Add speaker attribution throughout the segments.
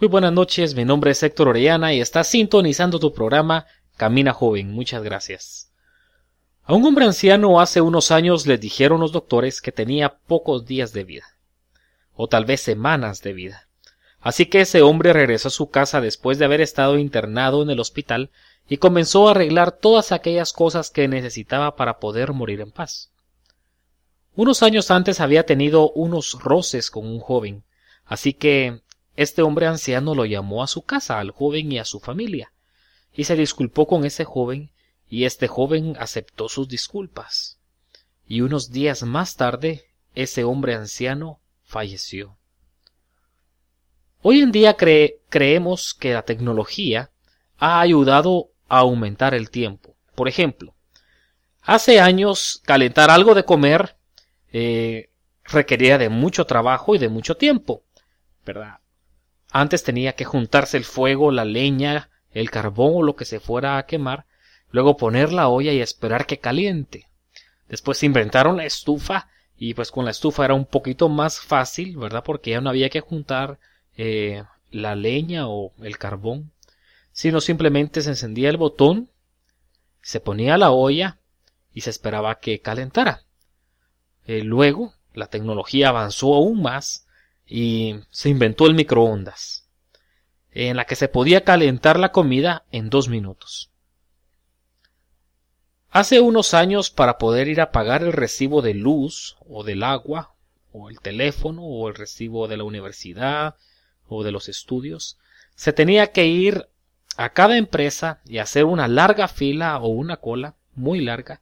Speaker 1: Muy buenas noches, mi nombre es Héctor Orellana y está sintonizando tu programa Camina Joven. Muchas gracias. A un hombre anciano hace unos años le dijeron los doctores que tenía pocos días de vida, o tal vez semanas de vida. Así que ese hombre regresó a su casa después de haber estado internado en el hospital y comenzó a arreglar todas aquellas cosas que necesitaba para poder morir en paz. Unos años antes había tenido unos roces con un joven, así que este hombre anciano lo llamó a su casa, al joven y a su familia, y se disculpó con ese joven, y este joven aceptó sus disculpas. Y unos días más tarde, ese hombre anciano falleció. Hoy en día creemos que la tecnología ha ayudado a aumentar el tiempo. Por ejemplo, hace años calentar algo de comer eh, requería de mucho trabajo y de mucho tiempo, ¿verdad? Antes tenía que juntarse el fuego, la leña, el carbón o lo que se fuera a quemar, luego poner la olla y esperar que caliente. Después se inventaron la estufa y pues con la estufa era un poquito más fácil, ¿verdad? Porque ya no había que juntar eh, la leña o el carbón, sino simplemente se encendía el botón, se ponía la olla y se esperaba que calentara. Eh, luego la tecnología avanzó aún más y se inventó el microondas, en la que se podía calentar la comida en dos minutos. Hace unos años para poder ir a pagar el recibo de luz o del agua o el teléfono o el recibo de la universidad o de los estudios, se tenía que ir a cada empresa y hacer una larga fila o una cola muy larga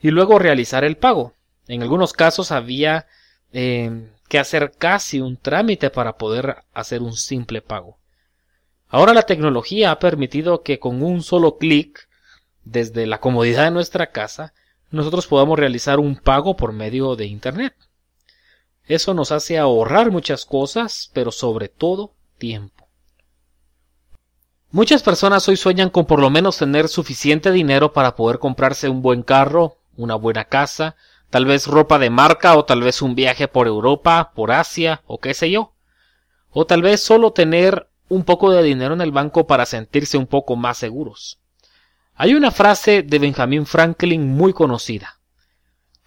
Speaker 1: y luego realizar el pago. En algunos casos había eh, que hacer casi un trámite para poder hacer un simple pago. Ahora la tecnología ha permitido que con un solo clic, desde la comodidad de nuestra casa, nosotros podamos realizar un pago por medio de Internet. Eso nos hace ahorrar muchas cosas, pero sobre todo tiempo. Muchas personas hoy sueñan con por lo menos tener suficiente dinero para poder comprarse un buen carro, una buena casa, tal vez ropa de marca o tal vez un viaje por Europa, por Asia o qué sé yo. O tal vez solo tener un poco de dinero en el banco para sentirse un poco más seguros. Hay una frase de Benjamin Franklin muy conocida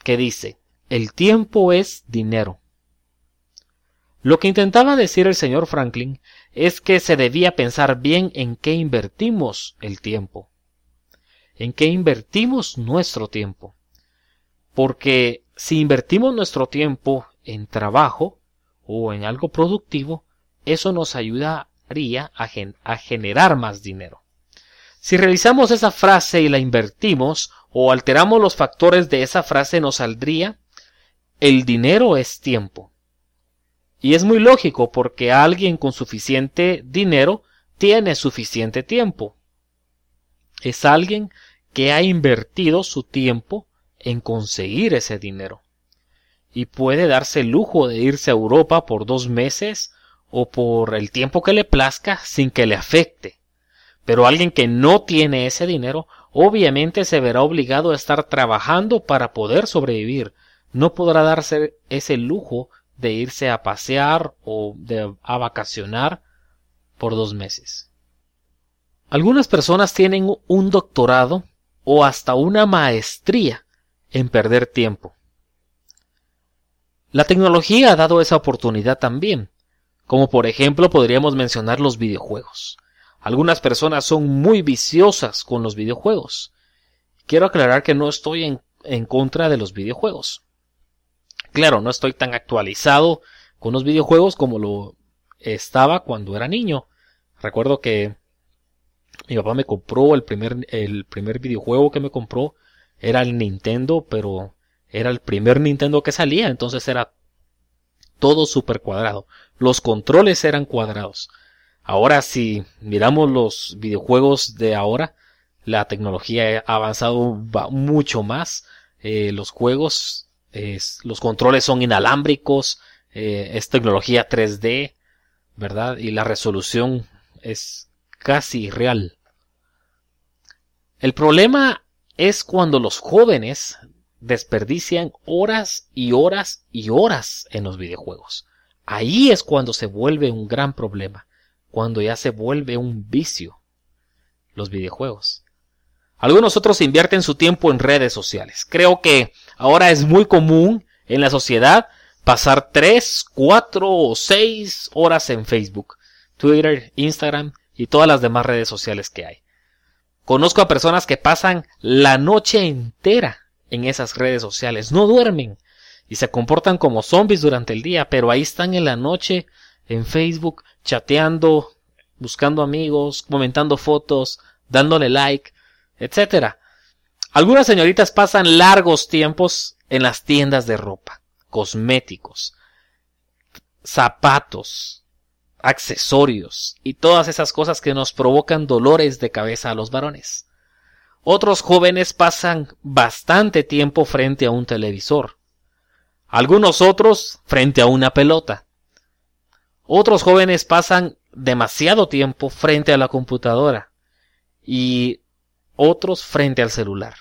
Speaker 1: que dice, el tiempo es dinero. Lo que intentaba decir el señor Franklin es que se debía pensar bien en qué invertimos el tiempo, en qué invertimos nuestro tiempo porque si invertimos nuestro tiempo en trabajo o en algo productivo, eso nos ayudaría a, generar más dinero. Si realizamos esa frase y la invertimos o alteramos los factores de esa frase, nos saldría el dinero es tiempo. Y es muy lógico porque alguien con suficiente dinero tiene suficiente tiempo. Es alguien que ha invertido su tiempo en conseguir ese dinero. Y puede darse el lujo de irse a Europa por dos meses o por el tiempo que le plazca sin que le afecte. Pero alguien que no tiene ese dinero obviamente se verá obligado a estar trabajando para poder sobrevivir. No podrá darse ese lujo de irse a pasear o de, a vacacionar por dos meses. Algunas personas tienen un doctorado o hasta una maestría en perder tiempo. La tecnología ha dado esa oportunidad también, como por ejemplo podríamos mencionar los videojuegos. Algunas personas son muy viciosas con los videojuegos. Quiero aclarar que no estoy en, en contra de los videojuegos. Claro, no estoy tan actualizado con los videojuegos como lo estaba cuando era niño. Recuerdo que mi papá me compró el primer, el primer videojuego que me compró era el Nintendo, pero era el primer Nintendo que salía, entonces era todo súper cuadrado. Los controles eran cuadrados. Ahora si miramos los videojuegos de ahora, la tecnología ha avanzado mucho más. Eh, los juegos, los controles son inalámbricos, eh, es tecnología 3D, ¿verdad? Y la resolución es casi real. El problema es cuando los jóvenes desperdician horas y horas y horas en los videojuegos. Ahí es cuando se vuelve un gran problema, cuando ya se vuelve un vicio los videojuegos. Algunos otros invierten su tiempo en redes sociales. Creo que ahora es muy común en la sociedad pasar 3, 4 o 6 horas en Facebook, Twitter, Instagram y todas las demás redes sociales que hay. Conozco a personas que pasan la noche entera en esas redes sociales, no duermen y se comportan como zombies durante el día, pero ahí están en la noche en Facebook chateando, buscando amigos, comentando fotos, dándole like, etc. Algunas señoritas pasan largos tiempos en las tiendas de ropa, cosméticos, zapatos, accesorios y todas esas cosas que nos provocan dolores de cabeza a los varones. Otros jóvenes pasan bastante tiempo frente a un televisor. Algunos otros frente a una pelota. Otros jóvenes pasan demasiado tiempo frente a la computadora y otros frente al celular.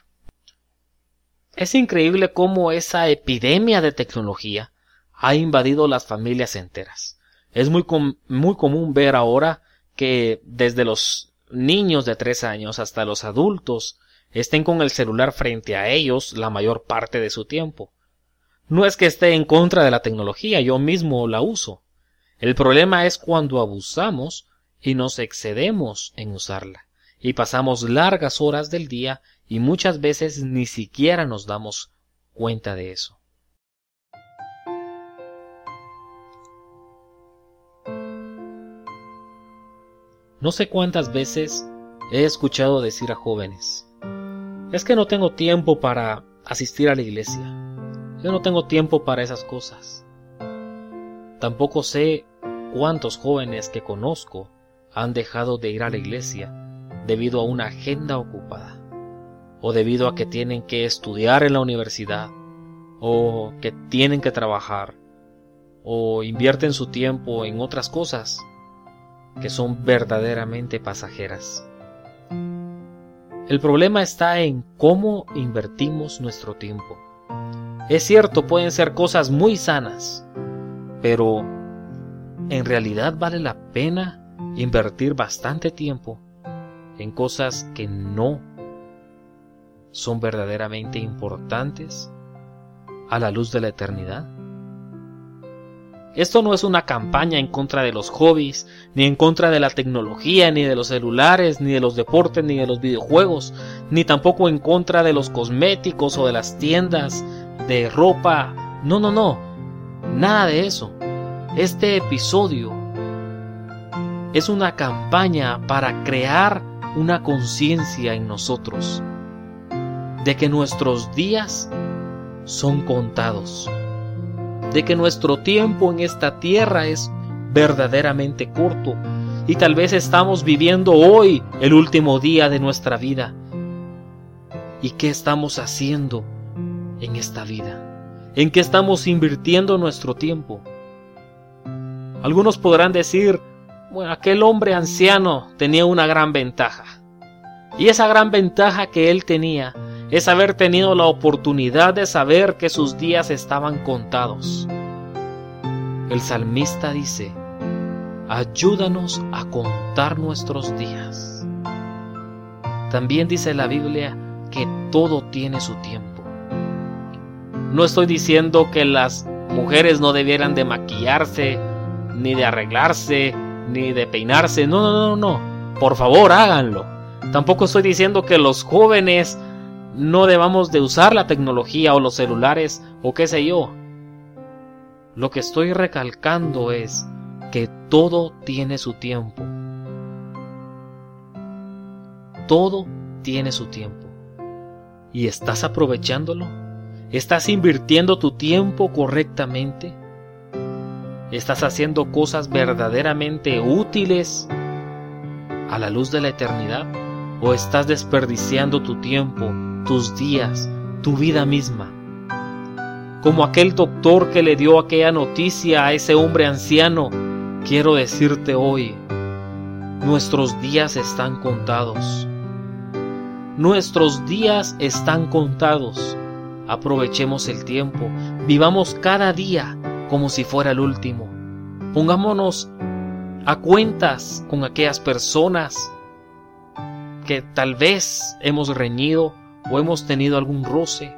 Speaker 1: Es increíble cómo esa epidemia de tecnología ha invadido las familias enteras. Es muy, muy común ver ahora que desde los niños de tres años hasta los adultos estén con el celular frente a ellos la mayor parte de su tiempo. No es que esté en contra de la tecnología, yo mismo la uso. El problema es cuando abusamos y nos excedemos en usarla, y pasamos largas horas del día y muchas veces ni siquiera nos damos cuenta de eso. No sé cuántas veces he escuchado decir a jóvenes, es que no tengo tiempo para asistir a la iglesia, yo no tengo tiempo para esas cosas. Tampoco sé cuántos jóvenes que conozco han dejado de ir a la iglesia debido a una agenda ocupada, o debido a que tienen que estudiar en la universidad, o que tienen que trabajar, o invierten su tiempo en otras cosas que son verdaderamente pasajeras. El problema está en cómo invertimos nuestro tiempo. Es cierto, pueden ser cosas muy sanas, pero en realidad vale la pena invertir bastante tiempo en cosas que no son verdaderamente importantes a la luz de la eternidad. Esto no es una campaña en contra de los hobbies, ni en contra de la tecnología, ni de los celulares, ni de los deportes, ni de los videojuegos, ni tampoco en contra de los cosméticos o de las tiendas de ropa. No, no, no. Nada de eso. Este episodio es una campaña para crear una conciencia en nosotros de que nuestros días son contados de que nuestro tiempo en esta tierra es verdaderamente corto y tal vez estamos viviendo hoy el último día de nuestra vida. ¿Y qué estamos haciendo en esta vida? ¿En qué estamos invirtiendo nuestro tiempo? Algunos podrán decir, bueno, aquel hombre anciano tenía una gran ventaja. Y esa gran ventaja que él tenía es haber tenido la oportunidad de saber que sus días estaban contados. El salmista dice, ayúdanos a contar nuestros días. También dice la Biblia que todo tiene su tiempo. No estoy diciendo que las mujeres no debieran de maquillarse, ni de arreglarse, ni de peinarse. No, no, no, no. Por favor, háganlo. Tampoco estoy diciendo que los jóvenes no debamos de usar la tecnología o los celulares o qué sé yo. Lo que estoy recalcando es que todo tiene su tiempo. Todo tiene su tiempo. ¿Y estás aprovechándolo? ¿Estás invirtiendo tu tiempo correctamente? ¿Estás haciendo cosas verdaderamente útiles a la luz de la eternidad? ¿O estás desperdiciando tu tiempo, tus días, tu vida misma? Como aquel doctor que le dio aquella noticia a ese hombre anciano, quiero decirte hoy, nuestros días están contados. Nuestros días están contados. Aprovechemos el tiempo, vivamos cada día como si fuera el último. Pongámonos a cuentas con aquellas personas que tal vez hemos reñido o hemos tenido algún roce.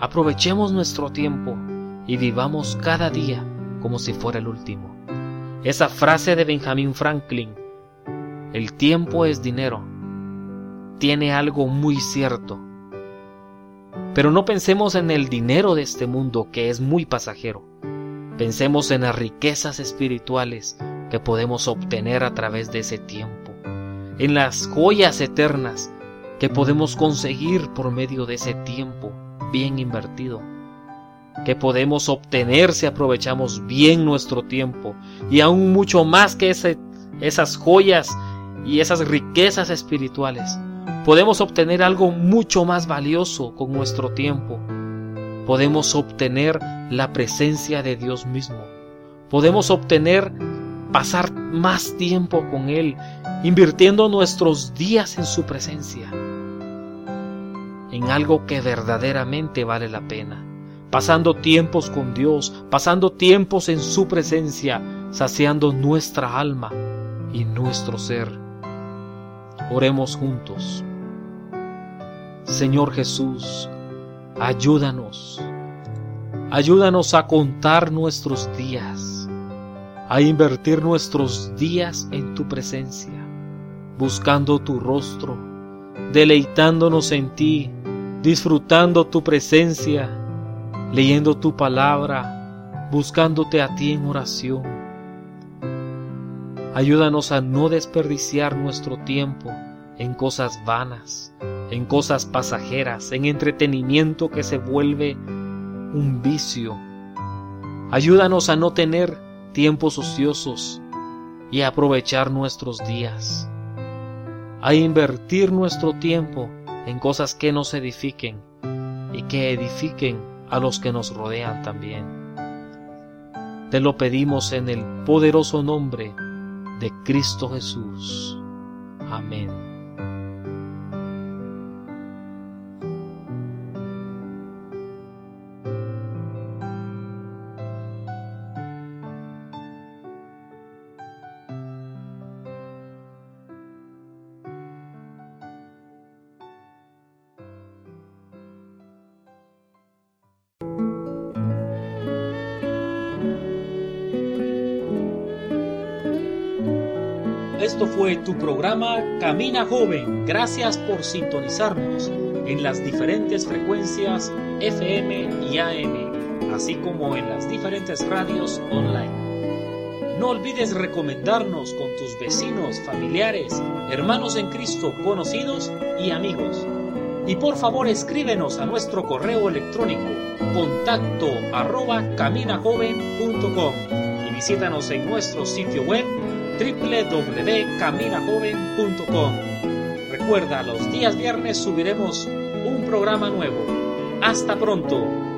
Speaker 1: Aprovechemos nuestro tiempo y vivamos cada día como si fuera el último. Esa frase de Benjamin Franklin, el tiempo es dinero, tiene algo muy cierto. Pero no pensemos en el dinero de este mundo que es muy pasajero. Pensemos en las riquezas espirituales que podemos obtener a través de ese tiempo, en las joyas eternas que podemos conseguir por medio de ese tiempo bien invertido, que podemos obtener si aprovechamos bien nuestro tiempo y aún mucho más que esas joyas y esas riquezas espirituales. Podemos obtener algo mucho más valioso con nuestro tiempo. Podemos obtener la presencia de Dios mismo. Podemos obtener pasar más tiempo con Él, invirtiendo nuestros días en su presencia en algo que verdaderamente vale la pena, pasando tiempos con Dios, pasando tiempos en su presencia, saciando nuestra alma y nuestro ser. Oremos juntos. Señor Jesús, ayúdanos. Ayúdanos a contar nuestros días, a invertir nuestros días en tu presencia, buscando tu rostro, deleitándonos en ti disfrutando tu presencia, leyendo tu palabra, buscándote a ti en oración. Ayúdanos a no desperdiciar nuestro tiempo en cosas vanas, en cosas pasajeras, en entretenimiento que se vuelve un vicio. Ayúdanos a no tener tiempos ociosos y a aprovechar nuestros días, a invertir nuestro tiempo en cosas que nos edifiquen y que edifiquen a los que nos rodean también. Te lo pedimos en el poderoso nombre de Cristo Jesús. Amén.
Speaker 2: Esto fue tu programa Camina Joven. Gracias por sintonizarnos en las diferentes frecuencias FM y AM, así como en las diferentes radios online. No olvides recomendarnos con tus vecinos, familiares, hermanos en Cristo, conocidos y amigos. Y por favor escríbenos a nuestro correo electrónico contacto arroba caminajoven.com y visítanos en nuestro sitio web www.caminajoven.com. Recuerda, los días viernes subiremos un programa nuevo. Hasta pronto.